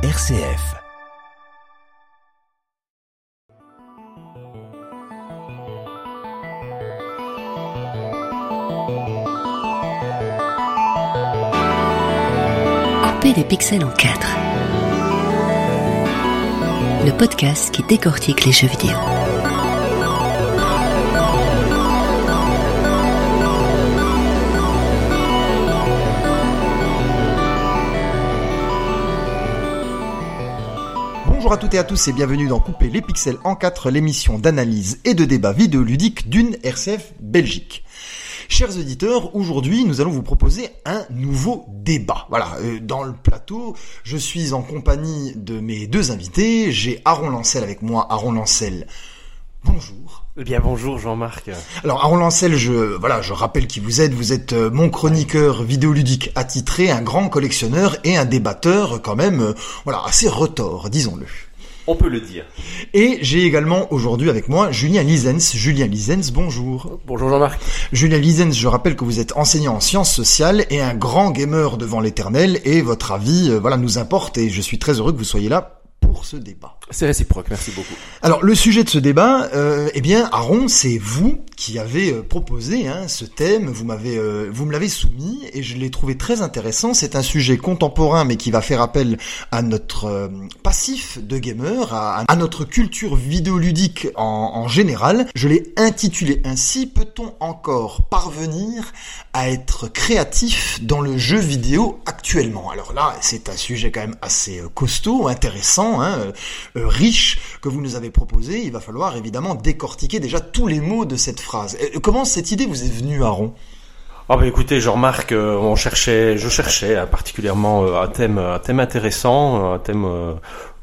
RCF. Couper les pixels en quatre. Le podcast qui décortique les jeux vidéo. Bonjour à toutes et à tous et bienvenue dans Couper les pixels en 4, l'émission d'analyse et de débat vidéoludique d'une RCF Belgique. Chers auditeurs, aujourd'hui nous allons vous proposer un nouveau débat. Voilà, euh, dans le plateau, je suis en compagnie de mes deux invités. J'ai Aaron Lancel avec moi. Aaron Lancel, bonjour. Eh bien bonjour Jean-Marc. Alors Aaron Lancel, je voilà, je rappelle qui vous êtes. Vous êtes euh, mon chroniqueur vidéoludique attitré, un grand collectionneur et un débatteur quand même, euh, voilà, assez retors, disons-le. On peut le dire. Et j'ai également aujourd'hui avec moi Julien Lisens. Julien Lisens, bonjour. Bonjour Jean-Marc. Julien Lisens, je rappelle que vous êtes enseignant en sciences sociales et un grand gamer devant l'éternel et votre avis, euh, voilà, nous importe et je suis très heureux que vous soyez là pour ce débat. C'est réciproque, merci beaucoup. Alors le sujet de ce débat, euh, eh bien Aaron, c'est vous qui avez euh, proposé hein, ce thème. Vous m'avez, euh, vous me l'avez soumis et je l'ai trouvé très intéressant. C'est un sujet contemporain, mais qui va faire appel à notre euh, passif de gamer, à, à notre culture vidéoludique en, en général. Je l'ai intitulé ainsi. Peut-on encore parvenir à être créatif dans le jeu vidéo actuellement? Alors là, c'est un sujet quand même assez euh, costaud, intéressant, hein, euh, euh, riche que vous nous avez proposé. Il va falloir évidemment décortiquer déjà tous les mots de cette phrase. Euh, Comment cette idée vous est venue, Aaron? Ah bah écoutez Jean-Marc, euh, on cherchait, je cherchais euh, particulièrement un thème, un thème intéressant, un thème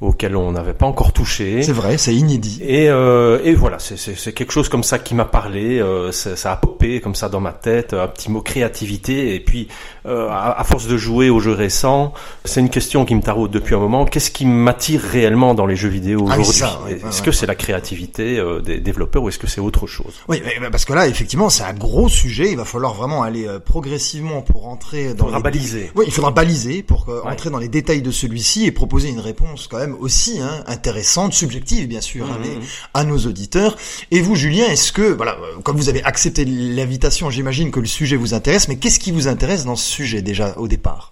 auquel on n'avait pas encore touché. C'est vrai, c'est inédit. Et, euh, et voilà, c'est- quelque chose comme ça qui m'a parlé, euh, ça a popé comme ça dans ma tête, un petit mot créativité, et puis euh, à, à force de jouer aux jeux récents, c'est une question qui me taraude depuis un moment, qu'est-ce qui m'attire réellement dans les jeux vidéo Ah oui, aujourd'hui ouais, Est-ce ouais. que c'est la créativité euh, des développeurs ou est-ce que c'est autre chose? Oui, parce que là, effectivement, c'est un gros sujet. Il va falloir vraiment aller euh, progressivement pour entrer dans faudra les... baliser. Oui, il faudra baliser pour euh, Ouais. entrer dans les détails de celui-ci et proposer une réponse quand même aussi hein, intéressante, subjective bien sûr, hein, Mhm. mais à nos auditeurs. Et vous, Julien, est-ce que, voilà, euh, comme vous avez accepté l'invitation, j'imagine que le sujet vous intéresse, mais qu'est-ce qui vous intéresse dans ce sujet déjà au départ?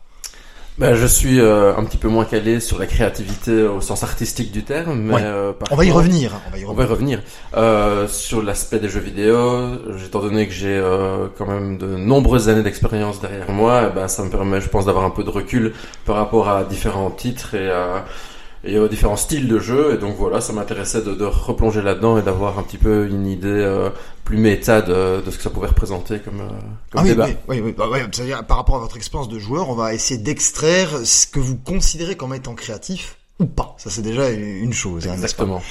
Ben, je suis euh, un petit peu moins calé sur la créativité au sens artistique du terme, mais Ouais. euh, par On va y contre- revenir. On va y On va y revenir. Euh, sur l'aspect des jeux vidéo, étant donné que j'ai euh, quand même de nombreuses années d'expérience derrière moi, eh ben, ça me permet, je pense, d'avoir un peu de recul par rapport à différents titres et à, et aux différents styles de jeu. Et donc voilà, ça m'intéressait de, de replonger là-dedans et d'avoir un petit peu une idée euh, plus méta de, de ce que ça pouvait représenter comme, euh, comme Ah oui, débat. oui, oui, oui, bah ouais, c'est-à-dire par rapport à votre expérience de joueur, on va essayer d'extraire ce que vous considérez comme étant créatif ou pas. Ça c'est déjà une chose. hein, pas? Exactement.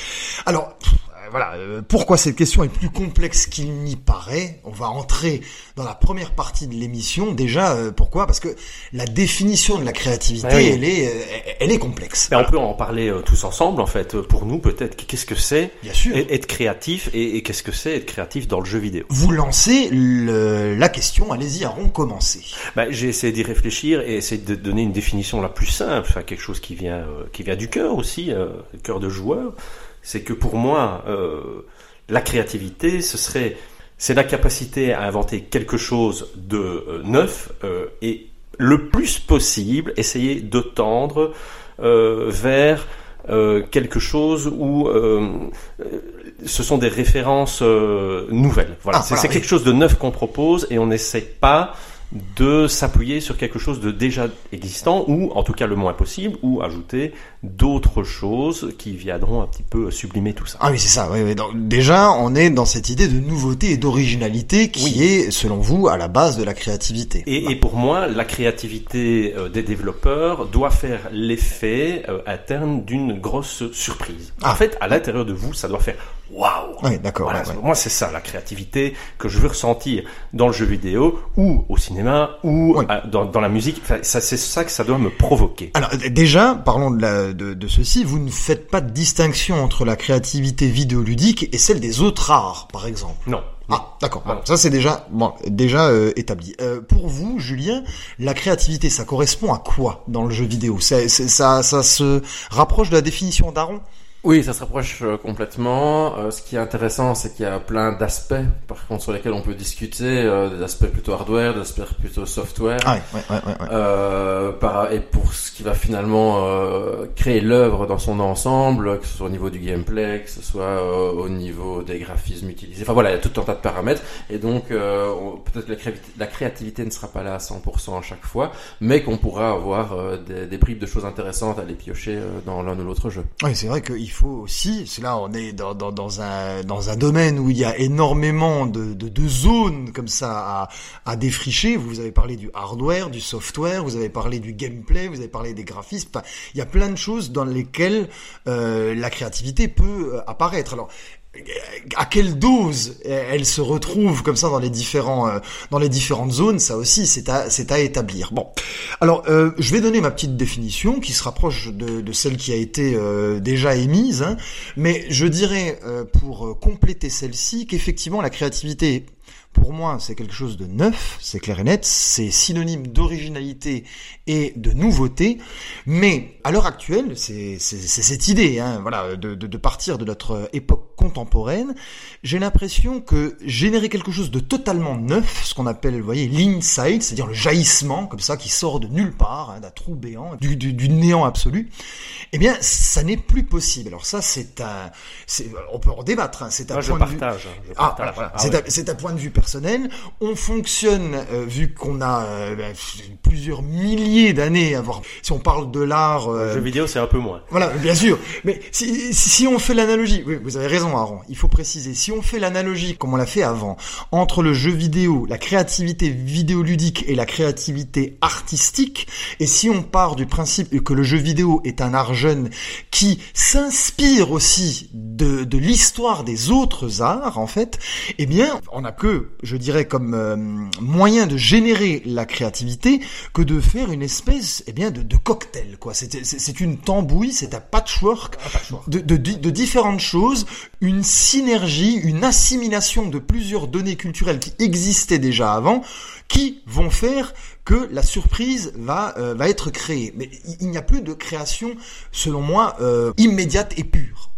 Alors, euh, voilà, euh, pourquoi cette question est plus complexe qu'il n'y paraît On va entrer dans la première partie de l'émission. Déjà, euh, pourquoi? Parce que la définition de la créativité, Ah oui. elle est, euh, elle est complexe. Ben, on peut en parler euh, tous ensemble, en fait. Euh, Pour nous, peut-être, qu'est-ce que c'est Bien sûr. et- être créatif et, et qu'est-ce que c'est être créatif dans le jeu vidéo? Vous lancez le- la question. Allez-y, Aaron, commencez. ben, J'ai essayé d'y réfléchir et essayer de donner une définition la plus simple, enfin, quelque chose qui vient, euh, qui vient du cœur aussi, euh, cœur de joueur. C'est que pour moi, euh, la créativité, ce serait, c'est la capacité à inventer quelque chose de euh, neuf euh, et le plus possible essayer de tendre euh, vers euh, quelque chose où ce sont des références euh, nouvelles. Voilà, Ah, c'est voilà, c'est oui. quelque chose de neuf qu'on propose et on n'essaie pas de s'appuyer sur quelque chose de déjà existant ou en tout cas le moins possible ou ajouter d'autres choses qui viendront un petit peu sublimer tout ça. Ah oui, c'est ça. Oui, oui. Donc, déjà, on est dans cette idée de nouveauté et d'originalité qui Oui. est, selon vous, à la base de la créativité. Et, et pour moi, la créativité euh, des développeurs doit faire l'effet euh, interne d'une grosse surprise. Ah. En fait, à l'intérieur de vous, ça doit faire waouh. Oui, d'accord. Voilà, ouais, ouais. Pour moi, c'est ça la créativité que je veux ressentir dans le jeu vidéo ou au cinéma ou Oui. euh, dans, dans la musique. Enfin, ça, c'est ça que ça doit me provoquer. Alors déjà, parlons de, la, de, de ceci, vous ne faites pas de distinction entre la créativité vidéoludique et celle des autres arts, par exemple. Non. Ah, d'accord. Bon, ça c'est déjà bon, déjà euh, établi. Euh, pour vous, Julien, la créativité, ça correspond à quoi dans le jeu vidéo? Ça, c'est- ça, ça se rapproche de la définition d'Aaron? Oui, ça se rapproche euh, complètement. Euh, ce qui est intéressant, c'est qu'il y a plein d'aspects, par contre, sur lesquels on peut discuter, euh, des aspects plutôt hardware, des aspects plutôt software. Ah ouais, ouais, ouais. Euh, par, et pour ce qui va finalement euh, créer l'œuvre dans son ensemble, que ce soit au niveau du gameplay, que ce soit euh, au niveau des graphismes utilisés. Enfin voilà, il y a tout un tas de paramètres. Et donc, euh, on- peut-être que la créativité, la créativité ne sera pas là à 100% à chaque fois, mais qu'on pourra avoir des, des bribes de choses intéressantes à les piocher dans l'un ou l'autre jeu. Oui, c'est vrai qu'il faut aussi, c'est là on est dans, dans, dans un dans un domaine où il y a énormément de, de, de zones comme ça à, à défricher. Vous avez parlé du hardware, du software, vous avez parlé du gameplay, vous avez parlé des graphismes. Enfin, il y a plein de choses dans lesquelles euh, la créativité peut euh, apparaître. Alors à quelle dose elle se retrouve comme ça dans les différents euh, dans les différentes zones, ça aussi c'est à c'est à établir. Bon, alors euh, je vais donner ma petite définition qui se rapproche de, de celle qui a été euh, déjà émise, hein, mais je dirais euh, pour euh, compléter celle-ci qu'effectivement la créativité pour moi, c'est quelque chose de neuf, c'est clair et net, c'est synonyme d'originalité et de nouveauté, mais à l'heure actuelle, c'est cette idée, hein, voilà, de, de, de partir de notre époque contemporaine, j'ai l'impression que générer quelque chose de totalement neuf, ce qu'on appelle, vous voyez, l'insight, c'est-à-dire le jaillissement, comme ça, qui sort de nulle part, hein, d'un trou béant, du, du, du néant absolu, eh bien, ça n'est plus possible. Alors ça, c'est un, on peut en débattre, hein, c'est un Moi, je point de vue. partage. hein, Ah, partage. voilà, voilà. Ah c'est ouais. un- un point de vue personnel. On fonctionne, euh, vu qu'on a euh, ben, plusieurs milliers d'années à voir. Si on parle de l'art, euh, Le jeu vidéo, c'est un peu moins. voilà, bien sûr. Mais si, si si on fait l'analogie, oui, vous avez raison, Aaron. Il faut préciser. Si on fait l'analogie, comme on l'a fait avant, entre le jeu vidéo, la créativité vidéoludique et la créativité artistique, et si on part du principe que le jeu vidéo est un art jeune qui s'inspire aussi de, de l'histoire des autres arts, en fait, eh bien, on n'a que, je dirais, comme euh, moyen de générer la créativité que de faire une espèce, eh bien, de, de cocktail, quoi. C'est une tambouille, c'est un patchwork, De, de, de- de différentes choses, une synergie, une assimilation de plusieurs données culturelles qui existaient déjà avant, qui vont faire que la surprise va euh, va être créée. Mais il- il n'y a plus de création, selon moi, euh, immédiate et pure.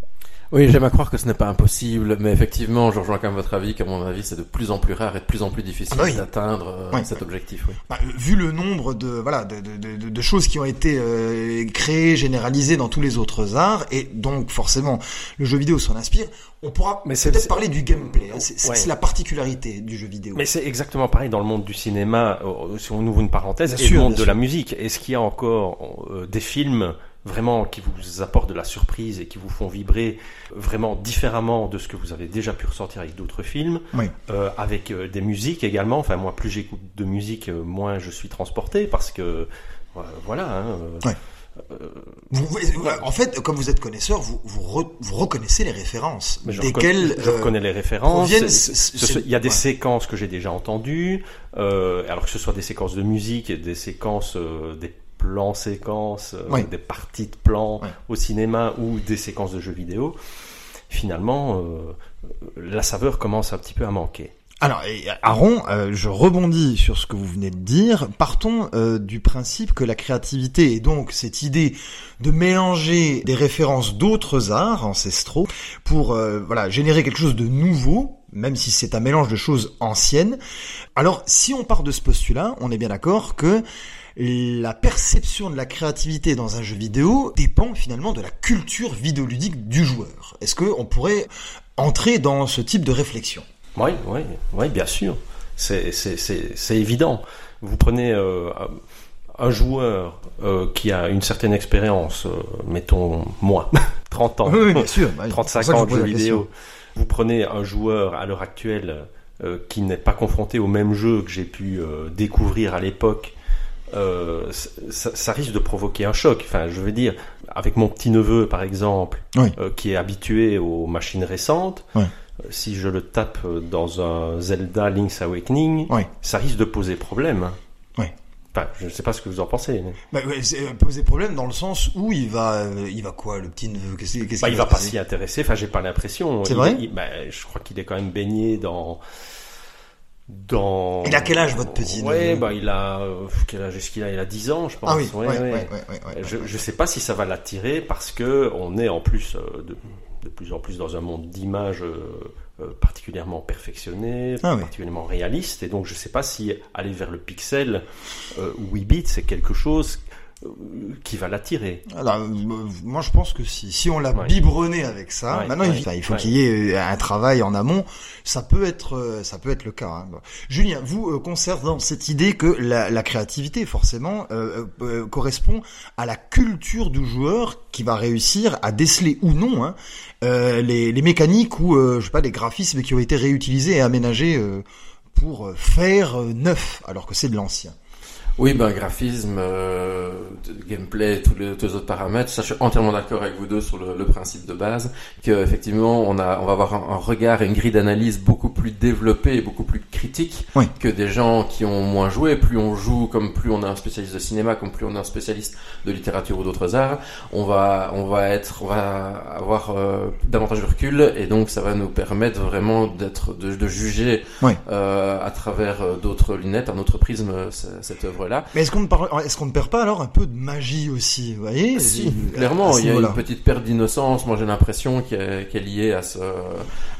Oui, j'aime à croire que ce n'est pas impossible, mais effectivement, je rejoins quand même votre avis qu'à mon avis, c'est de plus en plus rare et de plus en plus difficile Ah bah oui. d'atteindre euh, Oui. cet objectif. Oui. Bah, vu le nombre de voilà de, de, de, de choses qui ont été euh, créées, généralisées dans tous les autres arts, et donc forcément le jeu vidéo s'en inspire, on pourra Mais c'est- peut-être c'est- parler du gameplay. hein. C'est c'est- Ouais. c'est la particularité du jeu vidéo. Mais c'est exactement pareil dans le monde du cinéma, euh, si on ouvre une parenthèse, Bien et sûr, le monde de sûr. la musique. Est-ce qu'il y a encore euh, des films vraiment qui vous apportent de la surprise et qui vous font vibrer vraiment différemment de ce que vous avez déjà pu ressentir avec d'autres films, Oui. euh, avec euh, des musiques également. Enfin, moi, plus j'écoute de musique, euh, moins je suis transporté parce que euh, voilà. Hein, euh, Ouais. Vous- vous- en fait, comme vous êtes connaisseur, vous vous, re- vous reconnaissez les références Mais je, desquelles reconnais, je euh, reconnais les références. Il y a des ouais. séquences que j'ai déjà entendues, euh, alors que ce soit des séquences de musique, des séquences, euh, des plans séquences, euh, des parties de plans au cinéma ou des séquences de jeux vidéo. Finalement, euh, la saveur commence un petit peu à manquer. Alors, Aaron, euh, je rebondis sur ce que vous venez de dire. Partons euh, du principe que la créativité et donc cette idée de mélanger des références d'autres arts ancestraux pour euh, voilà générer quelque chose de nouveau, même si c'est un mélange de choses anciennes. Alors, si on part de ce postulat, on est bien d'accord que la perception de la créativité dans un jeu vidéo dépend finalement de la culture vidéoludique du joueur. Est-ce que on pourrait entrer dans ce type de réflexion? Oui, oui, oui, bien sûr. C'est, évident. Vous prenez euh, un joueur euh, qui a une certaine expérience, euh, mettons moi, 30 ans, Oui, oui, bien sûr. Bah, c'est 35 pour ça que je ans de jeux vidéo. Vous prenez un joueur à l'heure actuelle qui n'est pas confronté au même jeu que j'ai pu découvrir à l'époque. Euh, ça, ça risque de provoquer un choc. Enfin, je veux dire, avec mon petit neveu par exemple, Oui. euh, qui est habitué aux machines récentes, euh, si je le tape dans un Zelda Link's Awakening, ça risque de poser problème. Ouais. Enfin, je ne sais pas ce que vous en pensez. mais- Bah, ouais, poser problème dans le sens où il va, euh, il va quoi, le petit neveu Qu'est-ce qu'est-ce Bah, il va pas s'y intéresser. Enfin, j'ai pas l'impression. C'est Il- vrai? il- bah, Je crois qu'il est quand même baigné dans. Dans. Il a quel âge, votre petit Ouais, neveu bah il a euh, quel âge est-ce qu'il a? Il a 10 ans, je pense. Ah oui, Ouais, ouais, ouais. Je, je sais pas si ça va l'attirer parce que on est en plus euh, de, de plus en plus dans un monde d'images euh, particulièrement perfectionné, Ah oui. particulièrement réaliste, et donc je sais pas si aller vers le pixel ou 8 bits c'est quelque chose qui va l'attirer. Alors, euh, moi, je pense que si, si on l'a Ouais. biberonné avec ça, Ouais, maintenant, ouais, il, faut qu'il y ait euh, un travail en amont. Ça peut être, euh, ça peut être le cas. hein. Julien, vous euh, concernant cette idée que la, la créativité, forcément, euh, euh, euh, correspond à la culture du joueur qui va réussir à déceler ou non hein, euh, les, les mécaniques ou, euh, je sais pas, les graphismes qui ont été réutilisés et aménagés euh, pour euh, faire euh, neuf, alors que c'est de l'ancien. Oui, ben graphisme, euh, gameplay, tous les, tous les autres paramètres. Ça, je suis entièrement d'accord avec vous deux sur le, principe de base, que effectivement, on a, on va avoir un, un regard et une grille d'analyse beaucoup plus développée et beaucoup plus critique Oui. que des gens qui ont moins joué. Plus on joue, comme plus on est un spécialiste de cinéma, comme plus on est un spécialiste de littérature ou d'autres arts, on va, on va être, on va avoir euh, davantage de recul et donc ça va nous permettre vraiment d'être, de, de juger Oui. euh, à travers euh, d'autres lunettes, un autre prisme, cette œuvre-là. Mais est-ce qu'on ne, parle- est-ce qu'on ne perd pas alors un peu de magie aussi, vous voyez? Si, À clairement, il y a une petite perte d'innocence. Moi, j'ai l'impression qui est, liée à ce,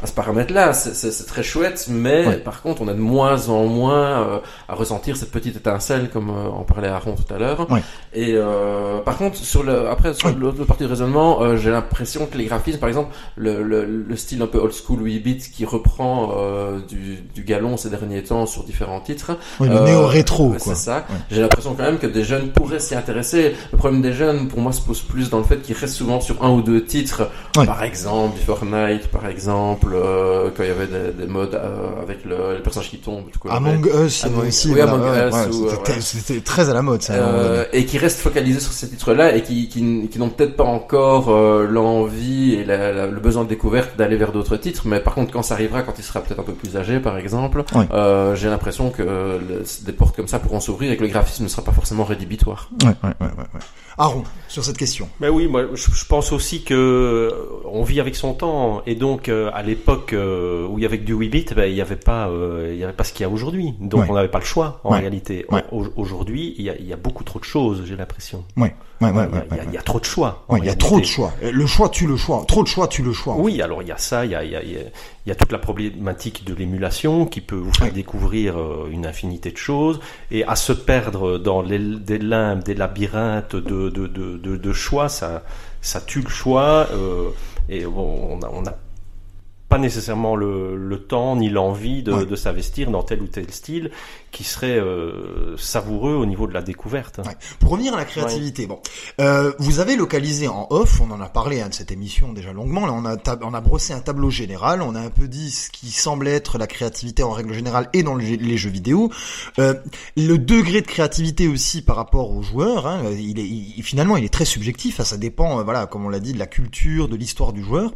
à ce paramètre-là. C'est- très chouette, mais Ouais. par contre, on a de moins en moins euh, à ressentir cette petite étincelle, comme euh, en parlait Aaron tout à l'heure. Et euh, par contre, sur le, après, sur Oui. l'autre partie de raisonnement, euh, j'ai l'impression que les graphismes, par exemple, le, le, le style un peu old school 8 bits qui reprend euh, du, du galon ces derniers temps sur différents titres, Oui, le euh, néo-rétro. C'est ça. J'ai l'impression quand même que des jeunes pourraient s'y intéresser. Le problème des jeunes, pour moi, se pose plus dans le fait qu'ils restent souvent sur un ou deux titres. Par exemple, Fortnite, par exemple, euh, quand il y avait des, des modes euh, avec le, les personnages qui quoi. Among Us, Among- aussi. oui, voilà, Among ouais, Us, ouais, ou, c'était, très- à la mode, ça. donné. Euh, et qui restent focalisés sur ces titres-là et qui, qui, qui n'ont peut-être pas encore euh, l'envie et la- la- le besoin de découverte d'aller vers d'autres titres, mais par contre quand ça arrivera, quand il sera peut-être un peu plus âgé par exemple, euh, j'ai l'impression que le- des portes comme ça pourront s'ouvrir et que le graphisme ne sera pas forcément rédhibitoire. Ouais, ouais, ouais, ouais. Aaron, sur cette question. Mais oui, moi je, pense aussi que euh, on vit avec son temps et donc euh, à l'époque euh, où il y avait que du 8 bits, ben, il n'y avait pas euh, il y avait pas ce qu'il y a aujourd'hui. Donc Ouais. on n'avait pas le choix en Ouais. réalité. Ouais. Au- Aujourd'hui, il y, a, il y a beaucoup trop de choses, j'ai l'impression. Ouais, ouais, ouais, il, il y a- trop de choix. il y a trop de choix. Euh, Le choix tue le choix. Trop de choix tue le choix. Oui, alors il y a ça, il y a, il y a, il y a- toute la problématique de l'émulation qui peut vous faire découvrir euh, une infinité de choses. Et à se perdre dans les, des limbes, des labyrinthes de, de, de, de, de choix, ça, ça tue le choix euh, et on a, on a pas nécessairement le, le temps ni l'envie de, Ouais. de s'investir dans tel ou tel style qui serait euh, savoureux au niveau de la découverte. Ouais. Pour revenir à la créativité, bon, euh, vous avez localisé en off, on en a parlé hein, de cette émission déjà longuement. Là, on a on a brossé un tableau général, on a un peu dit ce qui semble être la créativité en règle générale et dans les, les jeux vidéo. Euh, le degré de créativité aussi par rapport aux joueurs, hein, il est il- finalement il est très subjectif. hein, ça dépend, euh, voilà, comme on l'a dit, de la culture, de l'histoire du joueur.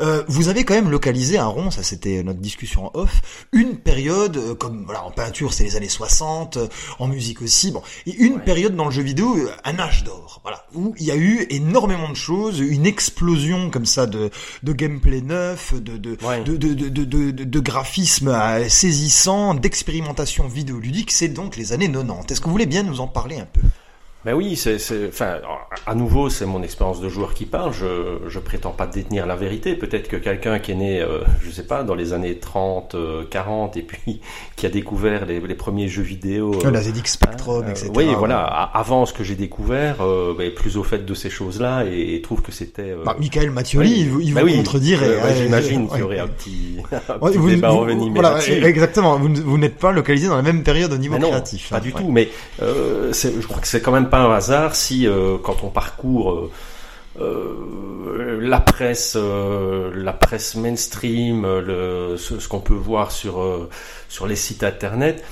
Euh, vous avez quand même localisé un rond, ça c'était notre discussion en off, une période euh, comme voilà en peinture c'est les années 60, euh, en musique aussi, bon, et une période dans le jeu vidéo, euh, un âge d'or, voilà, où il y a eu énormément de choses, une explosion comme ça de de gameplay neuf, de de Ouais. de, de, de, de, de, de graphisme euh, saisissant, d'expérimentation vidéoludique, c'est donc les années 90. Est-ce que vous voulez bien nous en parler un peu? Ben oui, c'est, c'est, enfin, à nouveau, c'est mon expérience de joueur qui parle. Je, je prétends pas détenir la vérité. Peut-être que quelqu'un qui est né, euh, je sais pas, dans les années 30, euh, 40, et puis qui a découvert les, les premiers jeux vidéo. euh, La ZX Spectrum, euh, etc. oui, voilà. a- Avant ce que j'ai découvert, euh, ben, plus au fait de ces choses-là, et, et trouve que c'était. euh, Bah, Michael oui. il vous, il Ben vous oui. ouais, Ouais, J'imagine ouais, qu'il y aurait ouais. un petit, un Ouais, petit vous- débat vous- voilà, exactement. Vous, n'êtes pas localisé dans la même période au niveau non, créatif. pas hein. du Ouais. tout. Mais euh, c'est- je crois que c'est quand même pas un hasard si, euh, quand on parcourt euh, euh, la presse, la presse mainstream, le, ce, ce qu'on peut voir sur sur les sites internet.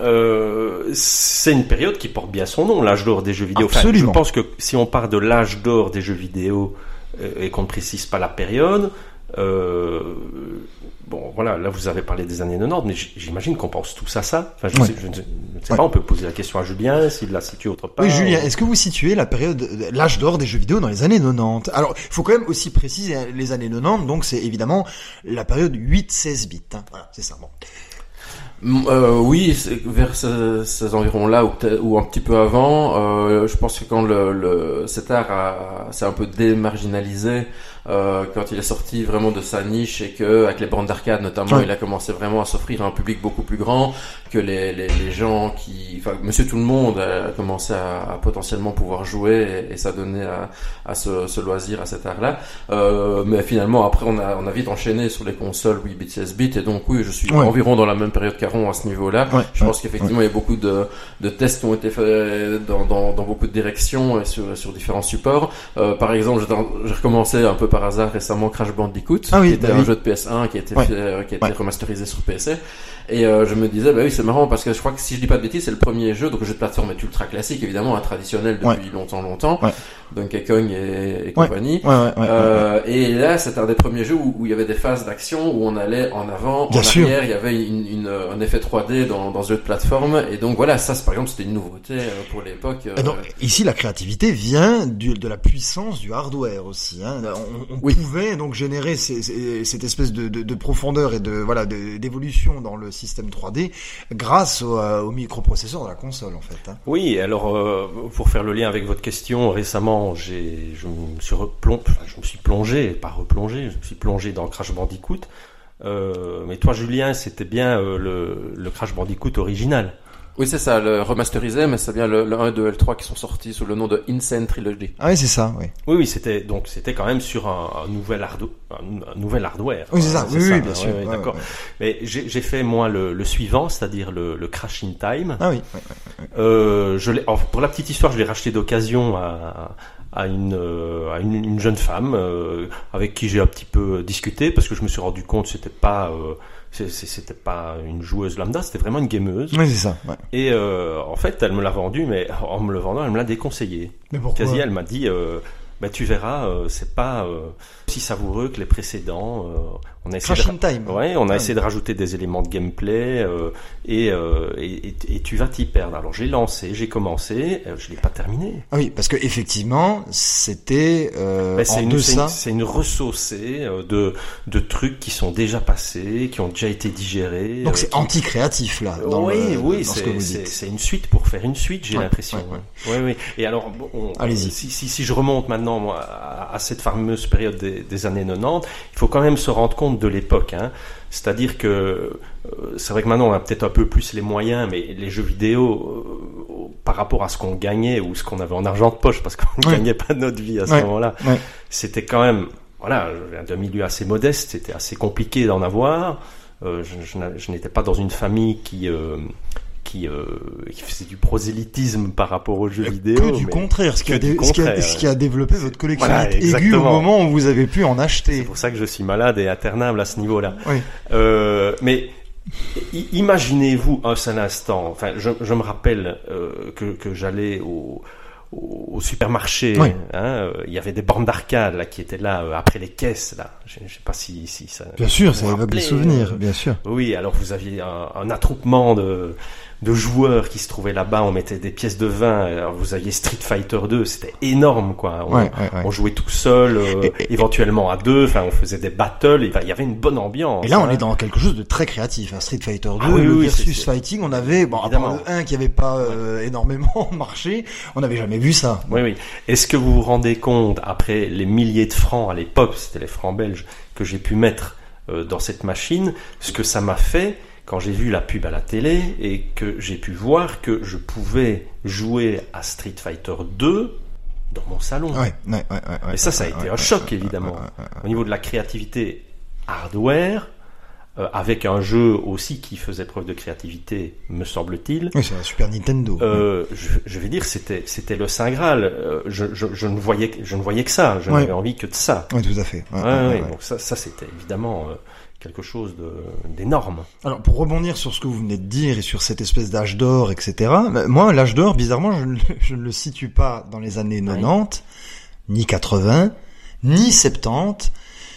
Euh, c'est une période qui porte bien son nom, l'âge d'or des jeux vidéo. Enfin, je pense que si on part de l'âge d'or des jeux vidéo euh, et qu'on ne précise pas la période, Euh, bon, voilà, là vous avez parlé des années 90, mais j'imagine qu'on pense tous à ça. Enfin, je, Ouais. sais, je ne sais, je ne sais Ouais. pas, on peut poser la question à Julien s'il la situe autre part. Oui, Julien, est-ce que vous situez la période, l'âge d'or des jeux vidéo dans les années 90 Alors, il faut quand même aussi préciser hein, les années 90, donc c'est évidemment la période 8-16 bits. Hein. Voilà, c'est ça. Bon. Euh, oui, vers ce- ces environs-là ou, un petit peu avant. euh, je pense que quand le, le cet art a- s'est un peu démarginalisé, euh, quand il est sorti vraiment de sa niche et que avec les bandes d'arcade notamment, Ouais. il a commencé vraiment à s'offrir à un public beaucoup plus grand que les, les, les gens qui, enfin, Monsieur Tout le Monde a commencé à, à potentiellement pouvoir jouer et, et s'adonner à, à ce, ce loisir, à cet art-là. Euh, mais finalement, après, on a, on a vite enchaîné sur les consoles 8 bits, 16 bits, et donc oui, je suis Ouais. environ dans la même période qu'Aaron à ce niveau-là. Ouais, Je pense qu'effectivement, il y a beaucoup de, de tests qui ont été faits dans, dans, dans beaucoup de directions et sur, sur différents supports. Euh, par exemple, j'ai recommencé un peu par hasard récemment Crash Bandicoot, Ah oui, qui était bah un oui. jeu de PS1 qui a été, Ouais. fait, euh, qui a été Ouais. remasterisé sur PC. Et euh, je me disais, bah oui, c'est marrant parce que je crois que si je dis pas de bêtises, c'est le premier jeu, donc le jeu de plateforme est ultra classique, évidemment, un traditionnel depuis longtemps, longtemps. Donkey Kong et, et compagnie. Ouais, ouais, ouais, ouais. Euh, et là, c'était un des premiers jeux où, où il y avait des phases d'action où on allait en avant, Bien en sûr. arrière. Il y avait une, une, un effet 3D dans, dans ce jeu de plateforme. Et donc voilà, ça, par exemple, c'était une nouveauté euh, pour l'époque. euh, donc, ici, la créativité vient du, de la puissance du hardware aussi. Hein. On, on Oui. pouvait donc générer ces- ces- cette espèce de, de, de profondeur et de voilà d'évolution dans le système 3D grâce au, euh, au microprocesseur de la console en fait. Hein. Oui, alors euh, pour faire le lien avec votre question, récemment, je me suis plongé, pas replongé, je me suis plongé dans Crash Bandicoot. Euh, mais toi, Julien, c'était bien euh, le, le Crash Bandicoot original. Oui, c'est ça, le remasterisé, mais c'est bien le, le 1, 2, L3 qui sont sortis sous le nom de Insane Trilogy. Ah oui, c'est ça. Oui. Oui, oui, c'était donc c'était quand même sur un, un nouvel hardware, un, un nouvel hardware. Oui, c'est ça. Oui, oui, bien hein, sûr. ouais, ouais, Ouais, d'accord. ouais, ouais. Mais j'ai j'ai fait moi le, le suivant, c'est-à-dire le, le Crash in Time. Ah oui. Euh, je pour la petite histoire, je l'ai racheté d'occasion à, à, une, euh, à une, une jeune femme euh, avec qui j'ai un petit peu discuté parce que je me suis rendu compte que c'était pas euh, c'était pas une joueuse lambda, c'était vraiment une gameuse. Oui, c'est ça. Ouais. Et euh, en fait, elle me l'a vendu, mais en me le vendant, elle me l'a déconseillé. Mais pourquoi Quasi, elle m'a dit, euh, bah, tu verras, euh, c'est pas euh, aussi savoureux que les précédents. euh, on a essayé Crash de... in Time. Ouais, on a Ah essayé de rajouter des éléments de gameplay euh, et, euh, et, et- et tu vas t'y perdre. Alors j'ai lancé, j'ai commencé, euh, je l'ai pas terminé. Ah oui, parce que effectivement, c'était euh, Ben, en c'est une, c'est deçà. une, c'est une ressaucée euh, de, de trucs qui sont déjà passés, qui ont déjà été digérés. Donc c'est qui- anti-créatif là. Dans oui, le, oui, ce c'est que vous c'est- dites. c'est une suite pour faire une suite, j'ai Ouais, l'impression. ouais, Oui, oui. Et alors, bon, Allez-y. Si, si, si je remonte maintenant moi, à, à cette fameuse période des, des années 90, il faut quand même se rendre compte de l'époque. Hein. C'est-à-dire que euh, c'est vrai que maintenant on a peut-être un peu plus les moyens, mais les jeux vidéo, euh, par rapport à ce qu'on gagnait ou ce qu'on avait en argent de poche, parce qu'on ne Ouais. gagnait pas notre vie à ce Ouais. moment-là, Ouais. c'était quand même, voilà, je viens d'un milieu assez modeste, c'était assez compliqué d'en avoir. Euh, je je n'a- je n'étais pas dans une famille qui euh, qui, euh, qui faisait du prosélytisme par rapport aux jeux vidéo. que du contraire, ce qui, a du dé- ce, qui a, contraire. ce qui a développé votre collection Voilà, aiguë au moment où vous avez pu en C'est acheter. pour ça que je suis malade et internable à ce niveau-là. Oui. Euh, mais imaginez-vous un seul instant. Enfin, je, je me rappelle euh, que, que j'allais au, supermarché. Oui. hein, euh, il y avait des bornes d'arcade là qui étaient là euh, après les caisses là. Je, je sais pas si si ça. Bien sûr, ça évoque des souvenirs, euh, bien sûr. Oui, alors vous aviez un, un attroupement de, de joueurs qui se trouvaient là-bas, on mettait des pièces de vin, alors vous aviez Street Fighter 2, c'était énorme quoi. On, Ouais, ouais, ouais. on jouait tout seul, euh, Et- et- éventuellement à deux, enfin on faisait des battles, il y avait une bonne ambiance. Et là, on hein. est dans quelque chose de très créatif. hein. Street Fighter 2, Ah oui, le oui, versus fighting, on avait, bon, à part le 1 qui avait pas euh, énormément marché, on n'avait jamais vu ça. Oui, oui. Est-ce que vous vous rendez compte, après les milliers de francs à l'époque, c'était les francs belges, que j'ai pu mettre euh, dans cette machine, ce que ça m'a fait quand j'ai vu la pub à la télé et que j'ai pu voir que je pouvais jouer à Street Fighter 2 dans mon salon. Ouais, ouais, ouais, Et ça, ça a été un choc, évidemment. Au niveau de la créativité hardware, euh, avec un jeu aussi qui faisait preuve de créativité, me semble-t-il. Oui, c'est la Super Nintendo. Euh, je, je vais dire, c'était c'était le saint graal. Euh, je, je, je ne voyais que- je ne voyais que ça. Je n'avais envie que de ça. Oui, tout à fait. Ouais, Ouais. Donc ça, ça c'était évidemment quelque chose d'énorme. Alors, pour rebondir sur ce que vous venez de dire et sur cette espèce d'âge d'or, etc., bah, moi, l'âge d'or, bizarrement, je ne, je ne le situe pas dans les années 90, ni 80, ni 70.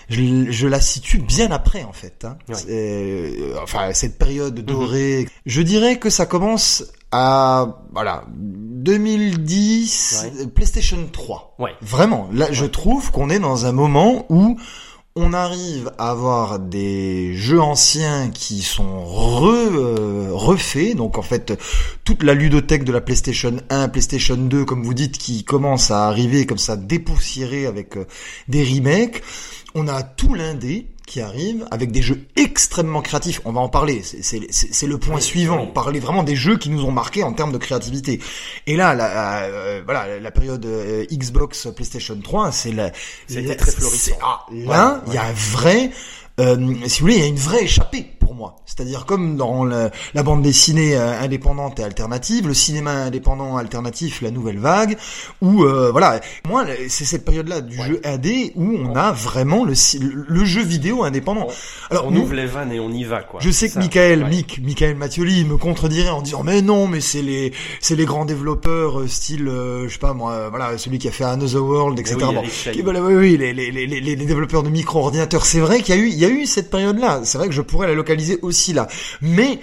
je, je la situe bien après en fait. Hein. Euh, enfin, cette période dorée. Je dirais que ça commence à voilà 2010, Ouais. PlayStation 3. Ouais. Vraiment, là, je trouve qu'on est dans un moment où on arrive à avoir des jeux anciens qui sont re, euh, refaits. Donc en fait, toute la ludothèque de la PlayStation 1, PlayStation 2, comme vous dites, qui commence à arriver comme ça dépoussiéré avec euh, des remakes. On a tout l'indé qui arrive avec des jeux extrêmement créatifs. On va en parler. C'est- le point Oui, suivant. oui. Parler vraiment des jeux qui nous ont marqués en termes de créativité. Et là, la, euh, voilà, la période euh, Xbox, PlayStation 3, c'est la. C'était très florissant. ah, là, il Ouais, y a un vrai. euh, si vous voulez, il y a une vraie échappée pour moi. C'est-à-dire comme dans le- la bande dessinée euh, indépendante et alternative, le cinéma indépendant alternatif, la nouvelle vague, où euh, voilà, moi c'est cette période-là du Ouais. jeu AD où on a vraiment le, le, jeu vidéo indépendant. Alors on nous- ouvre les vannes et on y va, quoi. je sais que Michael, ouais. Mick, Michael Mathioli me contredirait en disant mais non mais c'est les c'est les grands développeurs euh, style euh, je sais pas moi euh, voilà celui qui a fait Another World etc. Oui, Bon, oui, les, les, les, les développeurs de micro-ordinateurs. C'est vrai qu'il y a eu, il y a eu cette période-là. C'est vrai que je pourrais la localiser aussi là. Mais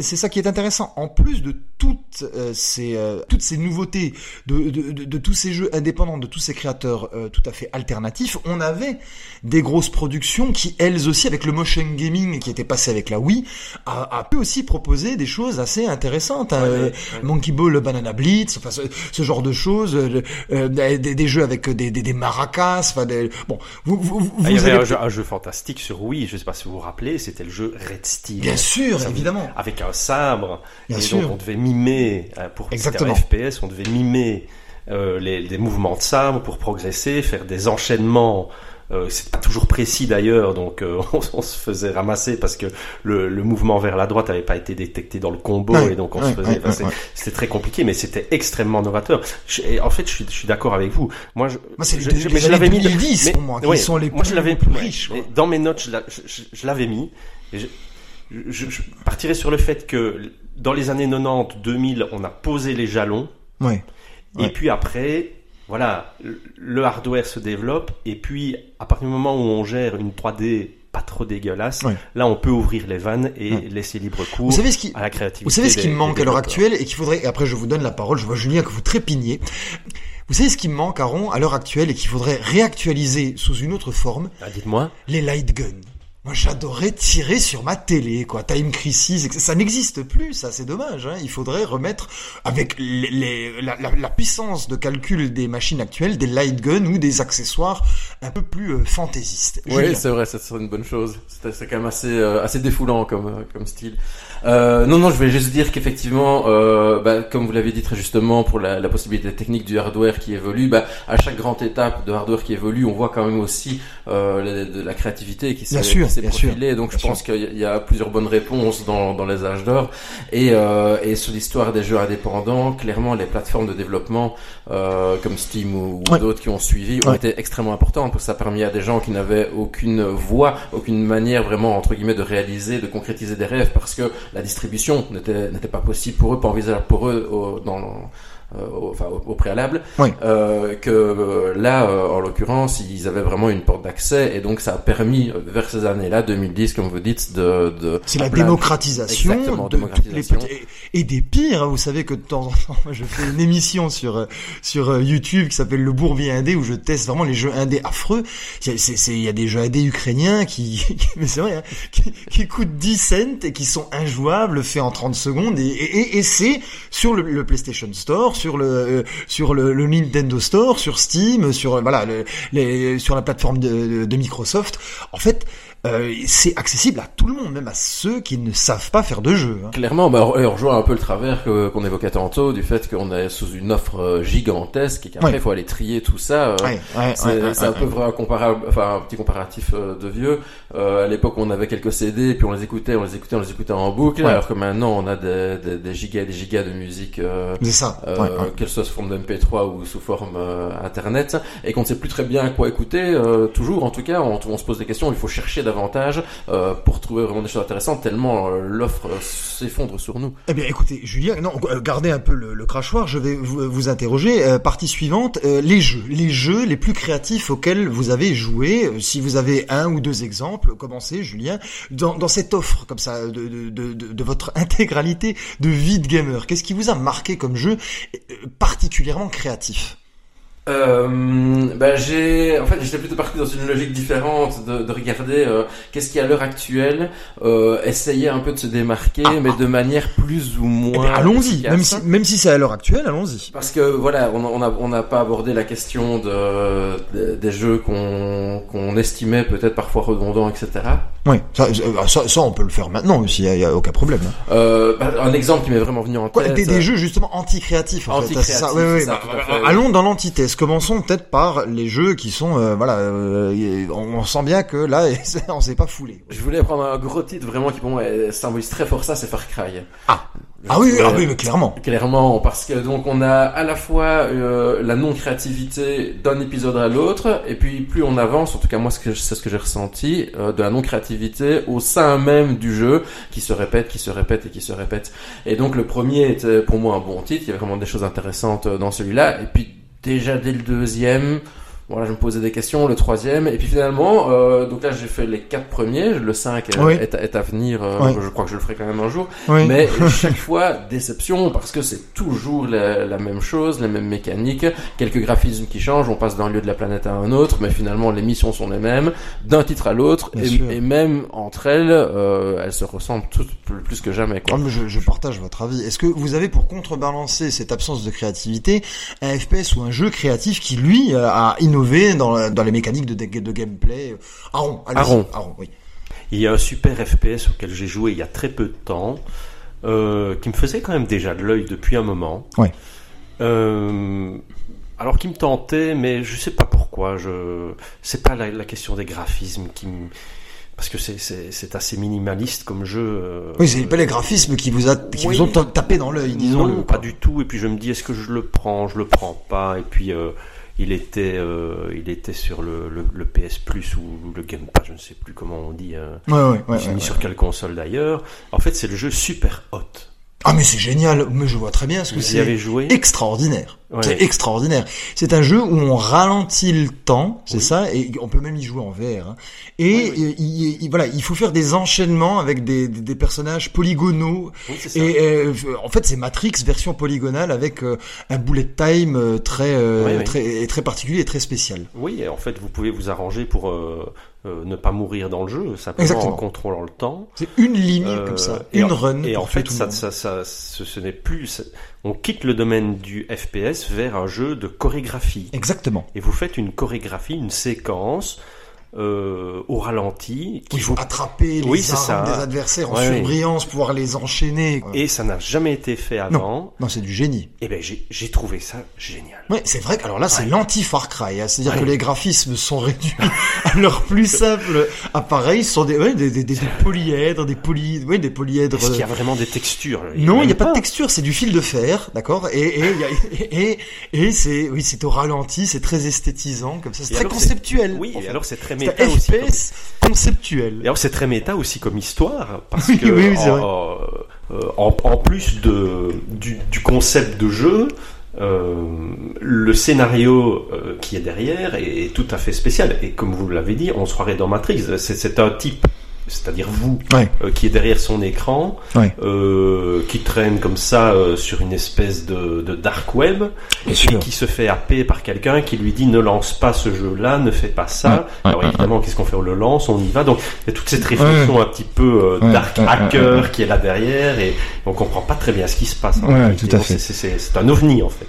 c'est ça qui est intéressant. En plus de toutes euh, ces, euh, toutes ces nouveautés, de, de, de, de tous ces jeux indépendants, de tous ces créateurs euh, tout à fait alternatifs, on avait des grosses productions qui, elles aussi, avec le motion gaming qui était passé avec la Wii, a, a pu aussi proposer des choses assez intéressantes. hein. Ouais, mais- ouais. Monkey Ball, Banana Blitz, enfin ce, ce genre de choses, euh, des, des jeux avec des, des, des maracas, enfin des, bon, vous, vous, vous Ah, il y avait un jeu, un jeu fantastique sur Wii, je sais pas si vous vous rappelez, c'était le jeu Bien sûr, Ça, évidemment, Avec un sabre. Bien et sûr. donc on devait mimer, euh, pour c'était un Exactement. FPS, on devait mimer euh, les, les mouvements de sabre pour progresser, faire des enchaînements. Euh, c'est pas toujours précis d'ailleurs, donc euh, on, on se faisait ramasser parce que le, le mouvement vers la droite n'avait pas été détecté dans le combo Ouais, et donc on ouais, se faisait. ouais, enfin. C'était très compliqué, mais c'était extrêmement novateur. Je- et en fait, je suis, je suis d'accord avec vous. Moi, je, Moi, c'est les je- les mais l'avais mis. 2010 mais- pour moi, qui sont les moi, plus- je l'avais riches, Dans mes notes, je, la- je- je- je l'avais mis. Et je, je, je partirais sur le fait que dans les années 90, 2000, on a posé les jalons. ouais, Et Ouais. puis après, voilà, le- hardware se développe. Et puis, à partir du moment où on gère une 3D pas trop dégueulasse, là, on peut ouvrir les vannes et laisser libre cours Vous savez ce qui, à la créativité. Vous savez ce qui des- me manque à l'heure actuelle et qu'il faudrait, et après je vous donne la parole, je vois Julien que vous trépignez. Vous savez ce qui me manque, Aaron, à l'heure actuelle et qu'il faudrait réactualiser sous une autre forme Ah, Dites-moi. Les light guns. Moi, j'adorais tirer sur ma télé, quoi. Time Crisis, ça n'existe plus, ça, c'est dommage. Hein. Il faudrait remettre, avec les, les- la, la- la puissance de calcul des machines actuelles, des light guns ou des accessoires un peu plus euh, fantaisistes. Oui, c'est vrai, ça serait une bonne chose. C'est c'est quand même assez euh, assez défoulant comme euh, comme style. Euh, non, non, je vais juste dire qu'effectivement, euh, bah, comme vous l'avez dit très justement, pour la, la possibilité technique du hardware qui évolue, bah, à chaque grande étape de hardware qui évolue, on voit quand même aussi euh, la- de la créativité qui s'est profilée. Donc, bien je pense qu'il y a- plusieurs bonnes réponses dans dans les âges d'or. Et euh, et sur l'histoire des jeux indépendants, clairement, les plateformes de développement euh, comme Steam ou, ou Ouais. d'autres qui ont suivi ont Ouais. été extrêmement importantes parce que ça a permis à des gens qui n'avaient aucune voie, aucune manière vraiment entre guillemets de réaliser, de concrétiser des rêves parce que la distribution n'était pas possible pour eux, pas envisageable pour eux au, dans au, enfin, au, au préalable. Oui. Euh, que euh, là, euh, en l'occurrence, ils avaient vraiment une porte d'accès et donc ça a permis euh, vers ces années-là, 2010, comme vous dites, de, de C'est la plein- démocratisation Exactement, de démocratisation. et, et des pires. hein. Vous savez que de temps en temps, je fais une émission sur euh, sur euh, YouTube qui s'appelle Le Bourbier indé où je teste vraiment les jeux indés affreux. Il y a, c'est- c'est- il y a des jeux indés ukrainiens qui, mais c'est vrai, hein, qui, qui coûtent 10 cents et qui sont injouables, faits en 30 secondes. Et, et, et- et c'est sur le, le PlayStation Store, sur le euh, sur le, Nintendo Store, sur Steam, sur euh, voilà le- les, sur la plateforme de Microsoft. En fait. Euh, c'est accessible à tout le monde, même à ceux qui ne savent pas faire de jeu. hein. Clairement, bah, on rejoint un peu le travers qu'on évoquait tantôt du fait qu'on est sous une offre euh, gigantesque et qu'après Ouais. il faut aller trier tout ça. euh, Ouais, ouais, C'est ouais, c'est un peu vrai comparable, enfin un petit comparatif euh, de vieux. Euh, à l'époque, on avait quelques CD, puis on les écoutait, on les écoutait, on les écoutait en boucle. Alors que maintenant, on a des, des, des gigas, et des gigas de musique, euh, C'est ça. euh, qu'elle soit sous forme de MP3 ou sous forme euh, Internet, et qu'on ne sait plus très bien quoi écouter. euh, toujours, en tout cas, on, on se pose des questions. Il faut chercher davantage euh, pour trouver vraiment des choses intéressantes, tellement euh, l'offre euh, s'effondre sur nous. Eh bien, écoutez, Julien, non, gardez un peu le, le crachoir. Je vais vous, vous interroger. Partie suivante, les jeux, les jeux les plus créatifs auxquels vous avez joué. Si vous avez un ou deux exemples, commencez, Julien, dans, dans cette offre comme ça de, de, de, de- votre intégralité de vie de gamer. Qu'est-ce qui vous a marqué comme jeu particulièrement créatif? Euh, bah, j'ai, en fait, j'étais plutôt parti dans une logique différente de, de regarder euh, qu'est-ce qui à l'heure actuelle euh, essayer un peu de se démarquer, mais de manière plus ou Eh moins. bien, allons-y, même si, même si c'est à l'heure actuelle, allons-y. Parce que voilà, on on a on n'a pas abordé la question de, de- des jeux qu'on qu'on estimait peut-être parfois redondants, etc. Oui, ça, ça, ça, on peut le faire maintenant aussi, il y a aucun problème. hein. Euh, bah, un exemple qui m'est vraiment venu en Quoi, tête. des, des jeux justement anti-créatifs en. Anti-créatifs, ça, ouais, ouais, bah. Allons dans l'antithèse. Commençons peut-être par les jeux qui sont, euh, voilà, euh, on, on sent bien que là, on s'est pas foulé. Je voulais prendre un gros titre vraiment qui pour moi euh, symbolise très fort ça, c'est Far Cry. Ah. Je Ah oui, ah oui, mais clairement. Clairement, parce que donc on a à la fois euh, la non créativité d'un épisode à l'autre, et puis plus on avance, en tout cas moi c'est ce que j'ai ressenti, euh, de la non créativité au sein même du jeu, qui se répète, qui se répète et qui se répète. Et donc le premier était pour moi un bon titre, il y avait vraiment des choses intéressantes dans celui-là, et puis déjà dès le deuxième, voilà, je me posais des questions, le troisième, et puis finalement, euh, donc là j'ai fait les quatre premiers, le 5 est, Oui. est, à- est à venir, euh, Oui. je crois que je le ferai quand même un jour, Oui. mais chaque fois, déception, parce que c'est toujours la, la même chose, les mêmes mécaniques, quelques graphismes qui changent, on passe d'un lieu de la planète à un autre, mais finalement les missions sont les mêmes, d'un titre à l'autre, et, et même entre elles, euh, elles se ressemblent toutes plus, que jamais. Quoi. Ah, mais je, je partage votre avis. Est-ce que vous avez pour contrebalancer cette absence de créativité un FPS ou un jeu créatif qui lui euh, a innové dans, dans les mécaniques de, de, de gameplay Aaron, allez-y. Aaron. Aaron, oui. Il y a un super FPS auquel j'ai joué il y a très peu de temps, euh, qui me faisait quand même déjà de l'œil depuis un moment. Ouais. Euh, alors qui me tentait, mais je sais pas pourquoi. Je, c'est pas la, la question des graphismes qui me, parce que c'est, assez minimaliste comme jeu. euh, Oui, c'est pas les graphismes qui vous, a, qui Oui. vous ont ta- tapé dans l'œil, disons-le. Non, pas du tout. Et puis je me dis, est-ce que je le prends, je le prends pas. Et puis euh, il était, euh, il était sur le, le, le PS Plus ou le Game Pass, je ne sais plus comment on dit. euh, Ouais, ouais, ouais, ouais. sur quelle console d'ailleurs. En fait, c'est le jeu Super Hot. Ah, mais c'est génial. Mais je vois très bien ce que c'est. avez joué extraordinaire. Ouais. C'est extraordinaire. C'est un jeu où on ralentit le temps, c'est ça, et on peut même y jouer en VR. hein. Et Oui, oui. il- il- voilà, il faut faire des enchaînements avec des, des, des personnages polygonaux. Oui, c'est ça. Et euh, en fait, c'est Matrix version polygonale avec euh, un bullet time euh, très euh, très très particulier et très spécial. Oui, et en fait, vous pouvez vous arranger pour euh, ne pas mourir dans le jeu, simplement Exactement. en contrôlant le temps. C'est une ligne Euh, comme ça, une run. Et pour en fait, tout ça, ça, ça, ce, ce n'est plus. On quitte le domaine du FPS vers un jeu de chorégraphie. Exactement. Et vous faites une chorégraphie, une séquence euh, au ralenti. Il faut attraper les Oui, armes ça. des adversaires en Ouais, pouvoir les enchaîner. Et ça n'a jamais été fait avant. Non, c'est du génie. Et ben j'ai trouvé ça génial. Ouais, c'est vrai que alors là c'est Ouais. l'anti-Far Cry, hein. c'est-à-dire Ouais. que les graphismes sont réduits à leur plus simple appareil, ce sont des ouais, des, des, des, polyèdres, des poly ouais, des polyèdres. Est-ce qu'il y a euh, vraiment des textures Non, il n'y a pas de texture, c'est du fil de fer, d'accord? Et et et et, et c'est oui, c'est au ralenti, c'est très esthétisant comme ça, c'est très alors, conceptuel. Oui, et alors c'est très méta aussi. comme- FPS conceptuel. Et alors c'est très méta aussi comme histoire parce Oui, que oui, oui, en, euh, en, en plus de du, du concept de jeu, euh, le scénario euh, qui est derrière est, est tout à fait spécial. Et comme vous l'avez dit, on se croirait dans Matrix. C'est un type, c'est-à-dire vous, Ouais. euh, qui est derrière son écran, Ouais. euh, qui traîne comme ça euh, sur une espèce de, de dark web, et qui se fait happer par quelqu'un qui lui dit ne lance pas ce jeu-là, ne fais pas ça. Ouais, Alors évidemment, qu'est-ce qu'on fait? On le lance, on y va. Donc il y a toute cette réflexion un petit peu euh, dark hacker qui est là derrière et on comprend pas très bien ce qui se passe. réalité. tout à fait. c'est un ovni en fait.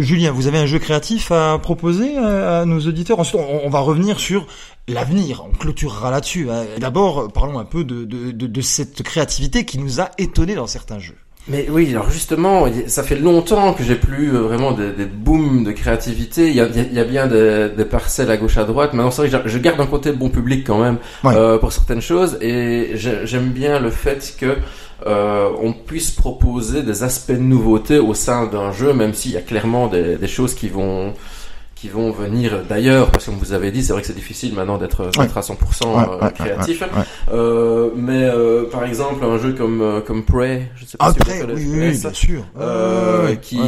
Julien, vous avez un jeu créatif à proposer à, à nos auditeurs? Ensuite, on, va revenir sur l'avenir. On clôturera là-dessus. hein. D'abord, parlons un peu de cette créativité qui nous a étonnés dans certains jeux. Mais oui, alors justement, ça fait longtemps que j'ai plus euh, vraiment des, des booms de créativité. Il y a, il y bien des, des parcelles à gauche à droite. Maintenant, c'est vrai que je garde un côté bon public quand même euh, pour certaines choses, et j'ai- j'aime bien le fait que euh, on puisse proposer des aspects de nouveauté au sein d'un jeu, même s'il y a clairement des, des choses qui vont qui vont venir d'ailleurs, parce que comme vous avez dit, c'est vrai que c'est difficile maintenant d'être à 100% Ouais, euh, ouais, créatif. Euh, mais euh, par exemple, un jeu comme euh, comme Prey, je sais pas si vous Après, connaissez oui, oui, bien sûr. euh, qui,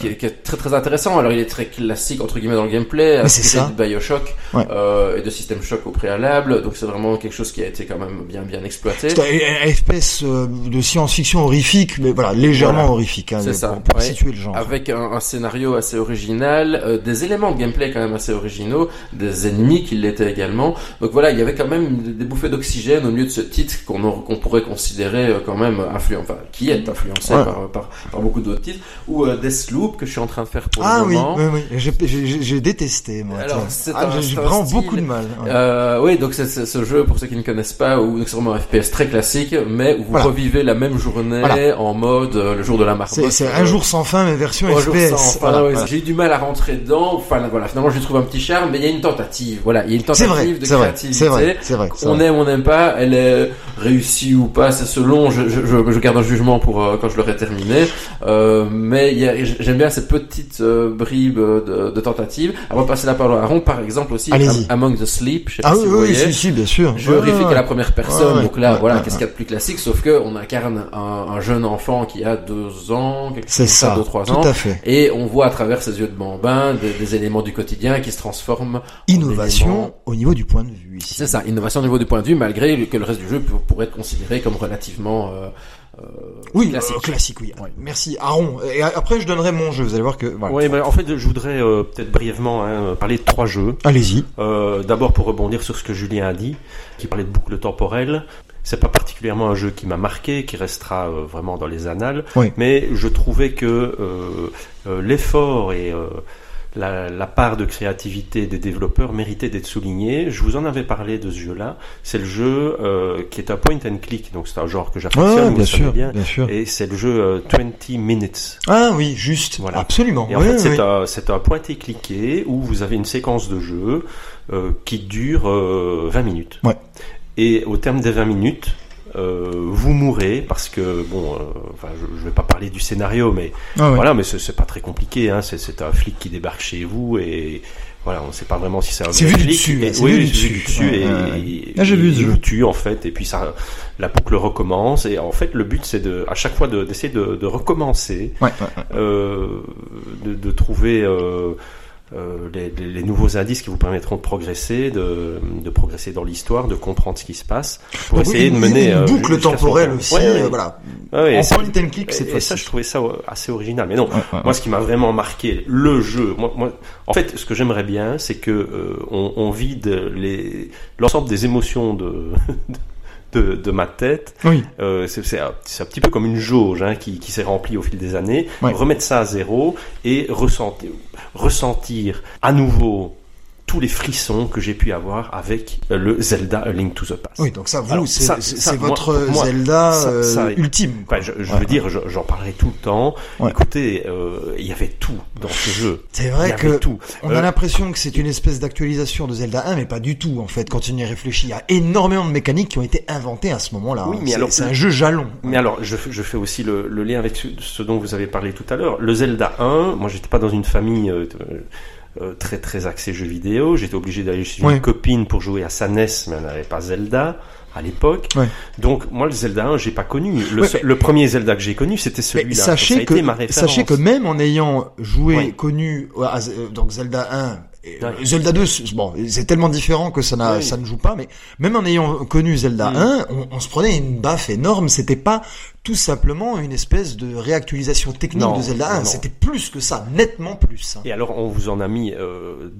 qui, est, qui est très très intéressant. Alors il est très classique entre guillemets dans le gameplay, c'est ça. de Bioshock Ouais. euh, et de System Shock au préalable. Donc c'est vraiment quelque chose qui a été quand même bien bien exploité. C'est un, un FPS euh, de science-fiction horrifique, mais voilà, légèrement Voilà. horrifique, hein, C'est ça, pour, situer le genre. Avec un, un scénario assez original, des éléments de gameplay quand même assez originaux, des ennemis qui l'étaient également. Donc voilà, il y avait quand même des bouffées d'oxygène au milieu de ce titre qu'on pourrait considérer euh, quand même influent, enfin qui est influencé Ouais. par, par, par beaucoup d'autres titres, ou euh, Deathloop que je suis en train de faire pour Ah le oui, moment. oui, oui. J'ai- détesté, moi. Alors, c'est Ah, j'ai vraiment style- beaucoup de mal. ouais. Euh, oui, donc c'est ce jeu, pour ceux qui ne connaissent pas, où c'est vraiment un FPS très classique, mais où vous Voilà. revivez la même journée Voilà. en mode euh, le jour de la marmotte. C'est un jour sans fin, mais version un FPS. ouais. J'ai eu du mal à rentrer dedans. Enfin voilà, finalement je trouve un petit charme, mais il y a une tentative. Voilà, il y a une tentative vrai, de vrai, créativité. c'est vrai, c'est vrai. c'est On vrai. aime, on n'aime pas. Elle est réussie ou pas, c'est selon. Je, je, garde un jugement pour euh, quand je l'aurai terminé. Euh, mais j'aime bien ces petites euh, bribes de, de tentatives. Avant de passer la parole à Aaron, par exemple aussi, Among the Sleep. Je sais Ah oui, si oui, voyez. si, bien sûr. Je Ouais, horrifique ouais, à la première personne, Ouais, donc là, voilà, qu'est-ce qu'il y a de plus classique, sauf que on incarne un, un jeune enfant qui a deux ans, C'est ça, deux, trois tout ans, à fait. et on voit à travers ses yeux de bambin des, des éléments du quotidien qui se transforment. en Innovation éléments- au niveau du point de vue ici. C'est ça, innovation au niveau du point de vue, malgré que le reste du jeu pour- pourrait être considéré comme relativement euh, euh, Oui, classique. classique, oui. Merci. Aaron. Et après, je donnerai mon jeu. Vous allez voir que. Voilà. Oui, mais en fait, je voudrais euh, peut-être brièvement hein, parler de trois jeux. Allez-y. Euh, D'abord pour rebondir sur ce que Julien a dit, qui parlait de boucle temporelle. C'est pas particulièrement un jeu qui m'a marqué, qui restera euh, vraiment dans les annales, Oui. mais je trouvais que euh, euh, l'effort et euh, la, la part de créativité des développeurs méritait d'être souligné. Je vous en avais parlé de ce jeu-là. C'est le jeu euh, qui est un point and click, donc c'est un genre que Ouais, vous bien sûr, bien. bien sûr. Et c'est le jeu euh, 20 Minutes. Ah oui, juste. Voilà. Absolument. Et en Oui, fait, oui, c'est oui. un, c'est un pointé cliqué où vous avez une séquence de jeu euh, qui dure euh, 20 minutes. Ouais. Et au terme des 20 minutes, euh, vous mourrez parce que bon, euh, enfin, je, je vais pas parler du scénario, mais Ah ouais. voilà, mais c'est pas très compliqué. Hein, c'est un flic qui débarque chez vous et voilà, on sait pas vraiment si c'est un C'est vu du flic. dessus, Et- oui, vu du c'est vu dessus. du dessus et, ouais. et- Ah, vu et ce il jeu. vous tue en fait et puis ça, la boucle recommence et en fait le but c'est de à chaque fois de- d'essayer de, de recommencer ouais. euh, de, de trouver euh, les, les- les nouveaux indices qui vous permettront de progresser, de, de progresser dans l'histoire, de comprendre ce qui se passe, pour Donc, essayer une, de mener une euh, boucle temporelle aussi. Ouais, ouais. euh, voilà. Ouais, ouais, en ça- point and click cette et, et fois-ci. ça, je trouvais ça euh, assez original. Mais non, moi, ce qui m'a vraiment marqué, le jeu. Moi, moi, en fait, ce que j'aimerais bien, c'est que euh, on, on vide les l'ensemble des émotions de de, de ma tête. Oui. Euh, c'est un, petit peu comme une jauge hein, qui, qui s'est remplie au fil des années. Ouais. Remettre ça à zéro et ressentir, ressentir à nouveau tous les frissons que j'ai pu avoir avec euh, le Zelda A Link to the Past. Oui, donc ça, vous, c'est votre moi, Zelda ça- euh, ça- ultime. quoi. Enfin, je, je Ouais, veux dire, je- j'en parlerai tout le temps. Ouais. Écoutez, euh, il y avait tout dans ce jeu. C'est y vrai avait que tout. on Euh, a l'impression que c'est une espèce d'actualisation de Zelda 1, mais pas du tout en fait. Quand on y réfléchit, il y a énormément de mécaniques qui ont été inventées à ce moment-là. Oui, hein. mais alors- c'est un jeu jalon. Mais alors, je, fais- je fais aussi le, le lien avec ce, ce dont vous avez parlé tout à l'heure. Le Zelda 1, moi, j'étais pas dans une famille euh, très très axée jeux vidéo. J'étais obligé d'aller chez une copine pour jouer à sa NES, mais elle n'avait pas Zelda à l'époque. Ouais. Donc, moi, le Zelda 1, j'ai pas connu. Le, Ouais, seul- mais- le premier Zelda que j'ai connu, c'était celui-là. Ça sachez a que, été ma référence. sachez que même en ayant joué, Ouais. connu euh, euh, donc Zelda 1, et, euh, Ouais. Zelda 2, c'est- bon, c'est tellement différent que ça, n'a, Oui. ça ne joue pas, mais même en ayant connu Zelda Mm. 1, on, on se prenait une baffe énorme. C'était pas tout simplement une espèce de réactualisation technique Non, de Zelda 1. non, non. C'était plus que ça, nettement plus. hein. Et alors, on vous en a mis euh,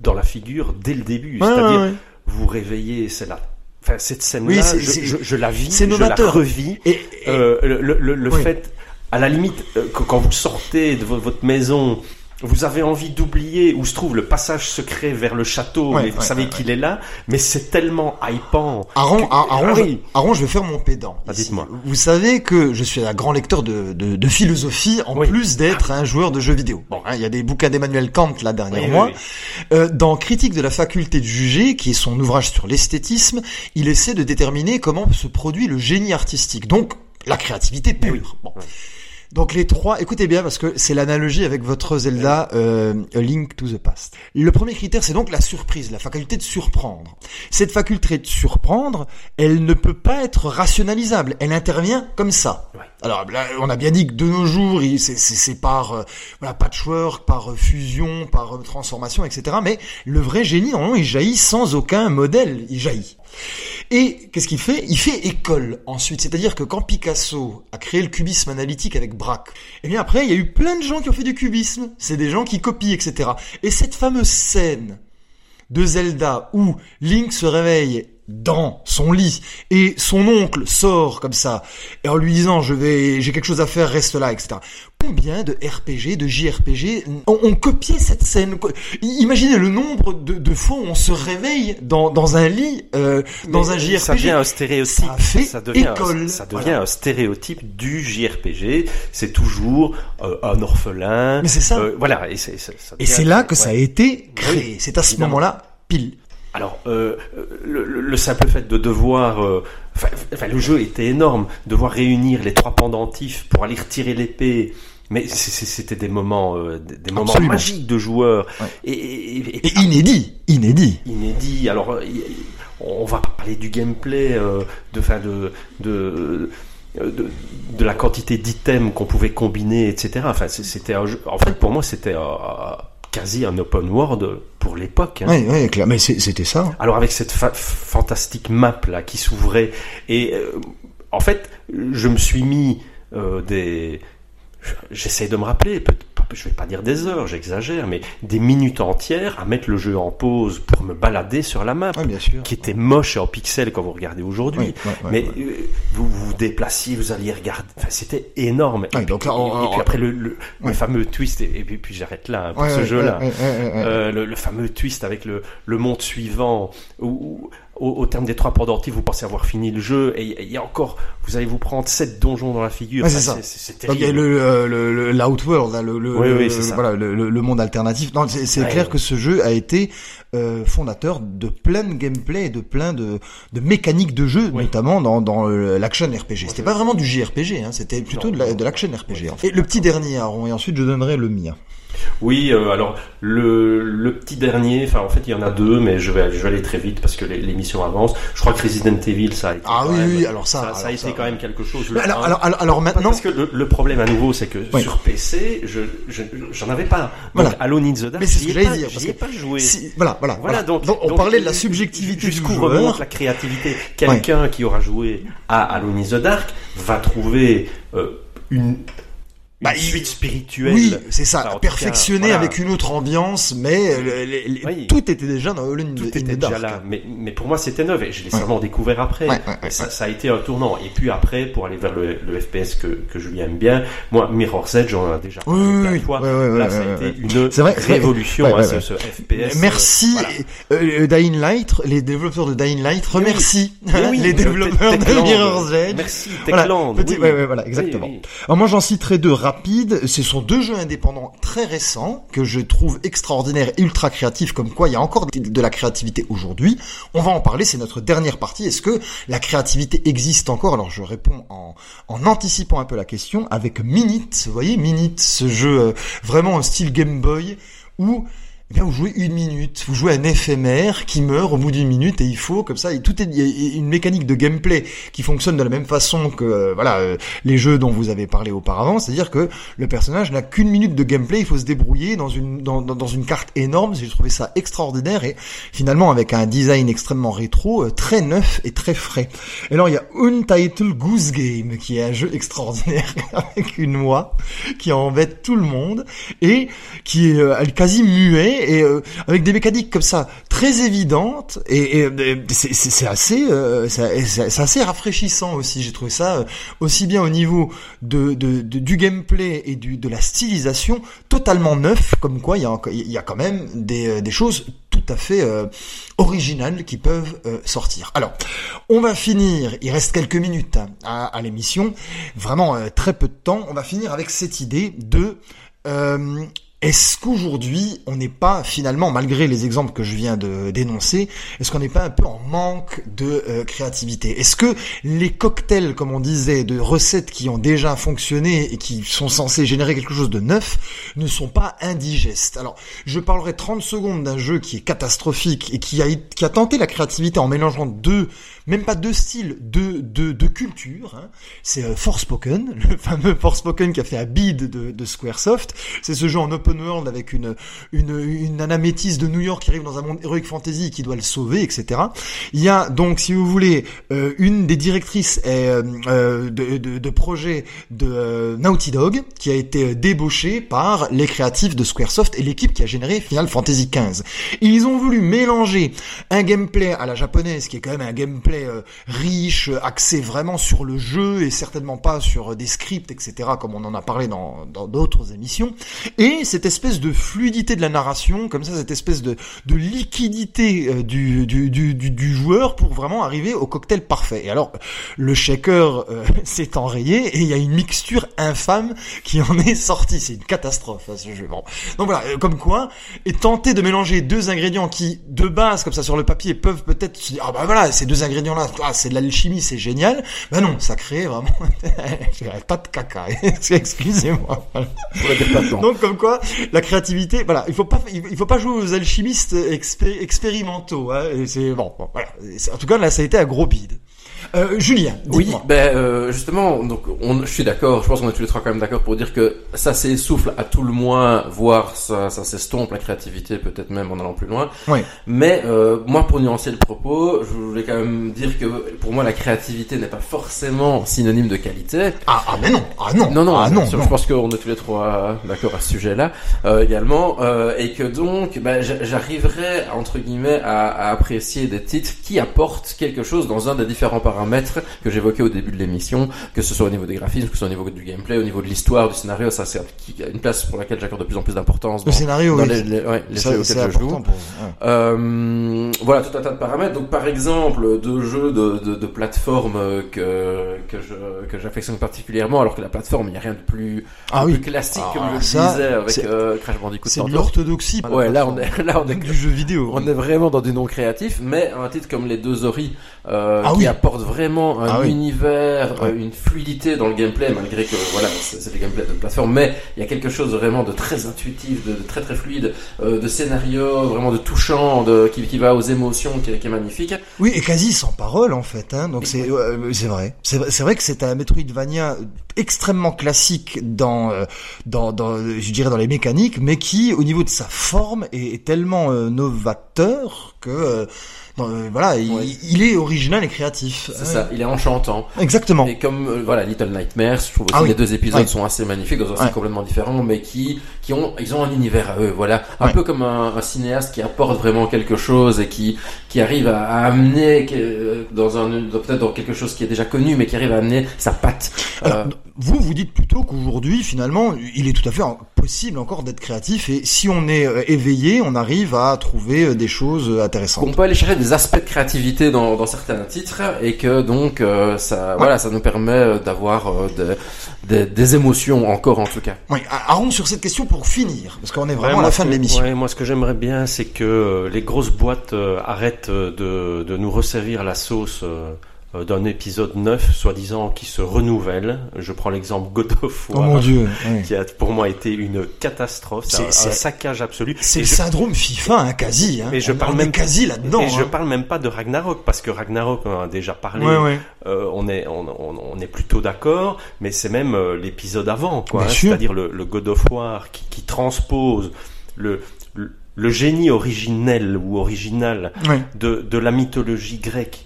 dans la figure dès le début. C'est-à-dire, ouais, vous réveillez, c'est la... Enfin, cette scène-là, Oui, c'est- je, je- je la vis, c'est je la novateur. revis. Et, et- Euh, le le, le, le Oui. fait à la limite, euh, que- quand vous sortez de vo- votre maison, vous avez envie d'oublier où se trouve le passage secret vers le château, Ouais, mais vous ouais, savez ouais, qu'il est là, mais c'est tellement hypant. Aaron, que- Aaron, je-. Aaron, je vais faire mon pédant. Ah, dites-moi. Vous savez que je suis un grand lecteur de, de, de philosophie, en Oui. plus d'être un joueur de jeux vidéo. Bon, hein, il y a des bouquins d'Emmanuel Kant là dernièrement. oui. Euh, dans Critique de la faculté de juger, qui est son ouvrage sur l'esthétisme, il essaie de déterminer comment se produit le génie artistique. Donc, la créativité pure. Oui. Bon. Donc les trois, écoutez bien parce que c'est l'analogie avec votre Zelda euh, A Link to the Past. Le premier critère, c'est donc la surprise, la faculté de surprendre. Cette faculté de surprendre, elle ne peut pas être rationalisable. Elle intervient comme ça. Ouais. Alors là, on a bien dit que de nos jours, c'est- c'est c'est par euh, voilà, patchwork, par euh, fusion, par euh, transformation, etc. Mais le vrai génie, normalement, il jaillit sans aucun modèle. Il jaillit. Et qu'est-ce qu'il fait? Il fait école ensuite. C'est-à-dire que quand Picasso a créé le cubisme analytique avec Braque, et bien après, il y a eu plein de gens qui ont fait du cubisme. C'est des gens qui copient, etc. Et cette fameuse scène de Zelda où Link se réveille dans son lit et son oncle sort comme ça et en lui disant je vais j'ai quelque chose à faire reste là etc combien de RPG de JRPG ont, copié cette scène? Imaginez le nombre de, de fois où on se réveille dans, dans un lit euh, dans Mais un JRPG Ça devient un stéréotype. Ça fait devient, école. ça devient Voilà. un stéréotype du JRPG. C'est toujours euh, un orphelin. Mais c'est ça. Euh, voilà. Et c'est, ça- ça et devient- c'est là que ça a été créé Oui, c'est à ce évidemment. moment-là pile Alors, euh, euh, le, le- le simple fait de devoir, euh, enfin, enfin, le jeu était énorme, devoir réunir les trois pendentifs pour aller retirer l'épée. Mais c'était des moments, euh, des moments Absolument. magiques de joueurs Ouais. et, et- et- et inédit inédit inédit. Alors, on va pas parler du gameplay, euh, de, enfin, de, de, de, de la quantité d'items qu'on pouvait combiner, etc. Enfin, c'était. En fait, pour moi, c'était euh, quasi un open world pour l'époque. hein. oui oui clair mais c'était ça Alors avec cette fa- fantastique map là qui s'ouvrait et euh, en fait je me suis mis euh, des j'essaie de me rappeler je vais pas dire des heures j'exagère mais des minutes entières à mettre le jeu en pause pour me balader sur la map oui bien sûr qui était moche et en pixels quand vous regardez aujourd'hui Oui, ouais, ouais, mais ouais. euh, vous vous déplaciez vous alliez regarder enfin c'était énorme Ouais, et, donc puis, là, on- et puis on- après le, le, le Ouais. fameux twist et, et puis, puis j'arrête là pour ce ouais, jeu là ouais, ouais, ouais, ouais. euh, le, le fameux twist avec le, le monde suivant, où, où, au, au terme des trois pendentifs, vous pensez avoir fini le jeu, et il y a encore, vous allez vous prendre sept donjons dans la figure. Ouais, c'est ça. C'est Donc il y a terrible. le euh, le le- l'outworld, là, le le, Oui, le- oui, voilà le, monde alternatif. Non, c'est c'est Ouais. clair que ce jeu a été euh, fondateur de plein de gameplay et de plein de de mécaniques de jeu, Oui. notamment dans dans euh, l'action RPG. C'était pas vraiment du JRPG, hein, c'était plutôt Non, de la- non, de l'action. RPG. Ouais, en fait. Et le petit dernier Aaron, et ensuite je donnerai le mien. Oui, euh, alors le, le petit dernier, enfin en fait il y en a deux, mais je vais, je vais aller très vite parce que l'émission avance. Je crois que Resident Evil, ça a été. Ah quand oui, même- oui, alors ça, ça, a alors été ça, quand même quelque chose. le Alors un. alors alors, alors maintenant, Parce que le, le problème à nouveau, c'est que Oui. sur PC, je je- j'en avais pas. Donc, Voilà. Alone in the Dark, Mais c'est ce que ai j'allais pas- dire, parce que pas joué. si, voilà voilà. Voilà, donc, on donc, parlait de la subjectivité du jusqu'où joueur. remonte la créativité? Quelqu'un qui aura joué à Alone in the Dark va trouver euh, une Bah, il- suite spirituelle. Oui, c'est ça, Enfin, perfectionné voilà. avec une autre ambiance, mais euh, Oui. tout était déjà dans All in, Tout était the déjà Dark. là, mais, mais pour moi c'était neuf et je l'ai Ouais. seulement découvert après. Ouais, ouais, ouais, ça, a été un tournant. Et puis après, pour aller vers le, FPS que, que Julien aime bien, moi Mirror's Edge, j'en ai déjà parlé Oui, plein oui, de fois. là, ça a été une C'est vrai, révolution, hein, ce, FPS. Merci, euh, voilà. euh, Dying Light, les développeurs de Dying Light, oui. remercie Mais oui, les euh, développeurs de Mirror's Edge. Merci, Techland. voilà, exactement. Alors moi j'en citerai deux rapides. Ce sont deux jeux indépendants très récents que je trouve extraordinaires et ultra créatifs. Comme quoi il y a encore de la créativité aujourd'hui. On va en parler. C'est notre dernière partie. Est-ce que la créativité existe encore? Alors je réponds en, anticipant un peu la question avec Minute. Vous voyez Minute, ce jeu euh, vraiment en style Game Boy où eh bien, vous jouez une minute, vous jouez un éphémère qui meurt au bout d'une minute et il faut comme ça, et tout est il y a une mécanique de gameplay qui fonctionne de la même façon que euh, voilà euh, les jeux dont vous avez parlé auparavant, c'est-à-dire que le personnage n'a qu'une minute de gameplay, il faut se débrouiller dans une dans, dans, une carte énorme. J'ai trouvé ça extraordinaire et finalement avec un design extrêmement rétro, euh, très neuf et très frais. Et alors il y a Untitled Goose Game qui est un jeu extraordinaire avec une oie qui embête tout le monde et qui est quasi muet et euh, avec des mécaniques comme ça très évidentes et, c'est- assez euh, c'est assez rafraîchissant aussi. J'ai trouvé ça euh, aussi bien au niveau du gameplay et de la stylisation totalement neuf, comme quoi il y a quand même des choses tout à fait originales qui peuvent sortir. Alors, on va finir, il reste quelques minutes à, l'émission, vraiment très peu de temps, on va finir avec cette idée de... est-ce qu'aujourd'hui, on n'est pas finalement, malgré les exemples que je viens de dénoncer, est-ce qu'on n'est pas un peu en manque de euh, créativité? Est-ce que les cocktails, comme on disait, de recettes qui ont déjà fonctionné et qui sont censés générer quelque chose de neuf, ne sont pas indigestes? Alors, je parlerai 30 secondes d'un jeu qui est catastrophique et qui a, tenté la créativité en mélangeant deux, même pas deux styles, deux, deux, deux cultures. hein. C'est euh, Forspoken, le fameux Forspoken qui a fait un bid de, Squaresoft. C'est ce jeu en world avec une, une, une de New York qui arrive dans un monde heroic fantasy qui doit le sauver, etc. Il y a donc, si vous voulez, euh, une des directrices euh, euh, de, de, projet de Naughty Dog qui a été débauchée par les créatifs de Squaresoft et l'équipe qui a généré Final Fantasy XV. Ils ont voulu mélanger un gameplay à la japonaise qui est quand même un gameplay riche, axé vraiment sur le jeu et certainement pas sur des scripts, etc. comme on en a parlé dans d'autres émissions. Et cette espèce de fluidité de la narration, comme ça, cette espèce de, de liquidité euh, du, du, du, du, du joueur pour vraiment arriver au cocktail parfait. Et alors, le shaker euh, s'est enrayé et il y a une mixture infâme qui en est sortie. C'est une catastrophe, hein, ce jeu. Bon. Donc voilà, euh, comme quoi, et tenter de mélanger deux ingrédients qui, de base, comme ça sur le papier, peuvent peut-être se dire, ah bah voilà, ces deux ingrédients-là, ah, c'est de l'alchimie, c'est génial. Ben non, ça crée vraiment, pas de caca. Excusez-moi. Voilà. Donc comme quoi la créativité, voilà, il faut pas il faut pas jouer aux alchimistes expé- expérimentaux. Hein, c'est bon, voilà. En tout cas là, ça a été un gros bide. Euh, Julien, Oui, ben euh, justement, donc on, je suis d'accord. Je pense qu'on est tous les trois quand même d'accord pour dire que ça s'essouffle à tout le moins, voire ça, ça s'estompe la créativité, peut-être même en allant plus loin. Oui. Mais euh, moi, pour nuancer le propos, je voulais quand même dire que pour moi, la créativité n'est pas forcément synonyme de qualité. Ah, ah mais non, ah non, Non, non, ah non, sûr, non. je pense qu'on est tous les trois d'accord à ce sujet-là euh, également, et que donc ben, j'a- j'arriverai entre guillemets à, à apprécier des titres qui apportent quelque chose dans un des différents paramètres que j'évoquais au début de l'émission, que ce soit au niveau des graphismes, que ce soit au niveau du gameplay, au niveau de l'histoire, du scénario, ça c'est une place pour laquelle j'accorde de plus en plus d'importance Le scénario, dans oui. les, les- ouais, les Ça, jeux auxquels je joue. pour ouais. Euh, voilà tout un tas de paramètres. Donc par exemple de jeux de, de, de plateforme que que je que j'affectionne particulièrement, alors que la plateforme il n'y a rien de plus, Ah de oui, plus classique Ah, comme je le ça, disais avec euh, Crash Bandicoot. c'est de l'orthodoxie. Ouais là on est là on est du jeu vidéo. on est vraiment dans du non créatif, mais un titre comme les deux Ori euh, Ah qui oui. apporte vraiment un Ah oui. univers, Ouais. euh, une fluidité dans le gameplay, malgré que voilà c'est c'est du gameplay de plateforme, mais il y a quelque chose vraiment de très intuitif, de, de très très fluide, euh, de scénario vraiment de touchant, de qui, qui va aux émotions, qui, est- qui est magnifique. Oui, et quasi sans parole en fait. Hein. Donc c'est euh, c'est vrai. C'est vrai- c'est vrai que c'est un Metroidvania extrêmement classique dans euh, dans dans je dirais dans les mécaniques, mais qui au niveau de sa forme est, est tellement euh, novateur que euh, voilà, il, Ouais. il est original et créatif. C'est Ouais. ça, il est enchantant. Exactement. Et comme euh, voilà Little Nightmares, je trouve aussi Ah oui. les deux épisodes Ouais. sont assez magnifiques dans un style complètement différent, mais qui qui ont ils ont un univers à eux. Voilà, un peu comme un, un cinéaste qui apporte vraiment quelque chose et qui qui arrive à, à amener dans un peut-être dans quelque chose qui est déjà connu, mais qui arrive à amener sa patte. Alors, Euh, vous, vous dites plutôt qu'aujourd'hui, finalement, il est tout à fait possible encore d'être créatif et si on est euh, éveillé, on arrive à trouver des choses intéressantes. qu'on peut aller chercher des aspects de créativité dans, dans certains titres et que donc euh, ça voilà ça nous permet euh, d'avoir euh, des, des, des émotions encore en tout cas. Oui, Aaron, sur cette question pour finir, parce qu'on est vraiment Ouais, à la fin de l'émission. ouais, moi, ce que j'aimerais bien, c'est que euh, les grosses boîtes euh, arrêtent de, de nous resservir la sauce d'un épisode 9, soi-disant, qui se renouvelle. Je prends l'exemple God of Oh War, mon dieu. oui. qui a pour moi été une catastrophe, c'est un, C'est- un c'est- saccage absolu. C'est Et le je- syndrome FIFA, hein, quasi. Hein. Mais je On- parle on même- est quasi là-dedans. et je hein. parle même pas de Ragnarok parce que Ragnarok on en a déjà parlé. Ouais, ouais. Euh, on est on, on- on est plutôt d'accord, mais c'est même euh, l'épisode avant, quoi. Bien hein, sûr. C'est-à-dire le, le God of War qui, qui transpose le, le le génie originel ou original Ouais. de, de la mythologie grecque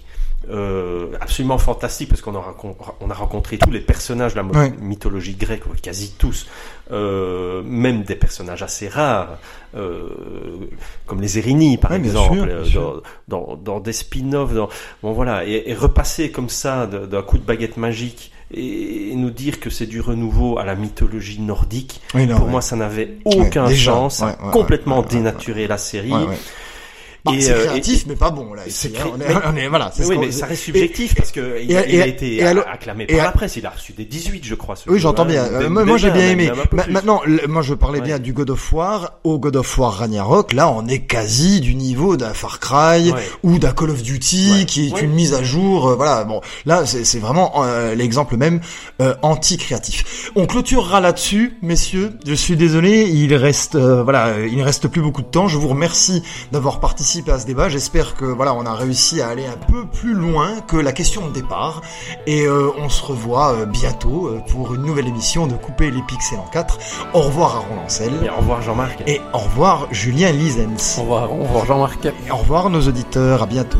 euh, absolument fantastique parce qu'on a, rancon- on a rencontré tous les personnages de la Ouais. mythologie grecque, quasi tous, euh, même des personnages assez rares, euh, comme les Érini par Ouais, bien exemple, sûr, bien euh, sûr. dans, dans, dans des spin-offs, dans, bon voilà, et, et repasser comme ça d'un coup de baguette magique et, nous dire que c'est du renouveau à la mythologie nordique, Oui, non, pour ouais. moi ça n'avait aucun déjà, sens, ça ouais, a ouais, complètement dénaturé la série. Bah, c'est euh, créatif, mais pas bon là. C'est cré- on est, on est- voilà. oui, mais ça reste subjectif parce que il, a- il a et- été acclamé par la presse. Il a reçu des 18, je crois. Oui, j'entends bien. des- Euh, moi, moi, j'ai 20, bien aimé. Maintenant, moi, je parlais Ouais. bien du God of War au God of War Ragnarok. Là, on est quasi du niveau d'un Far Cry Ouais. ou d'un Call of Duty Ouais. qui est une mise à jour. euh, voilà. Bon, là, c'est vraiment euh, l'exemple même euh, anti-créatif. On clôturera là-dessus, messieurs. Je suis désolé, il reste, voilà, il ne reste plus beaucoup de temps. Je vous remercie d'avoir participé à ce débat. J'espère que voilà, on a réussi à aller un peu plus loin que la question de départ. Et euh, on se revoit euh, bientôt euh, pour une nouvelle émission de Couper les pixels en 4. Au revoir à Roland. Et au revoir Jean-Marc. Et au revoir Julien Lisens. Au revoir, au revoir Jean-Marc. Et au revoir nos auditeurs. À bientôt.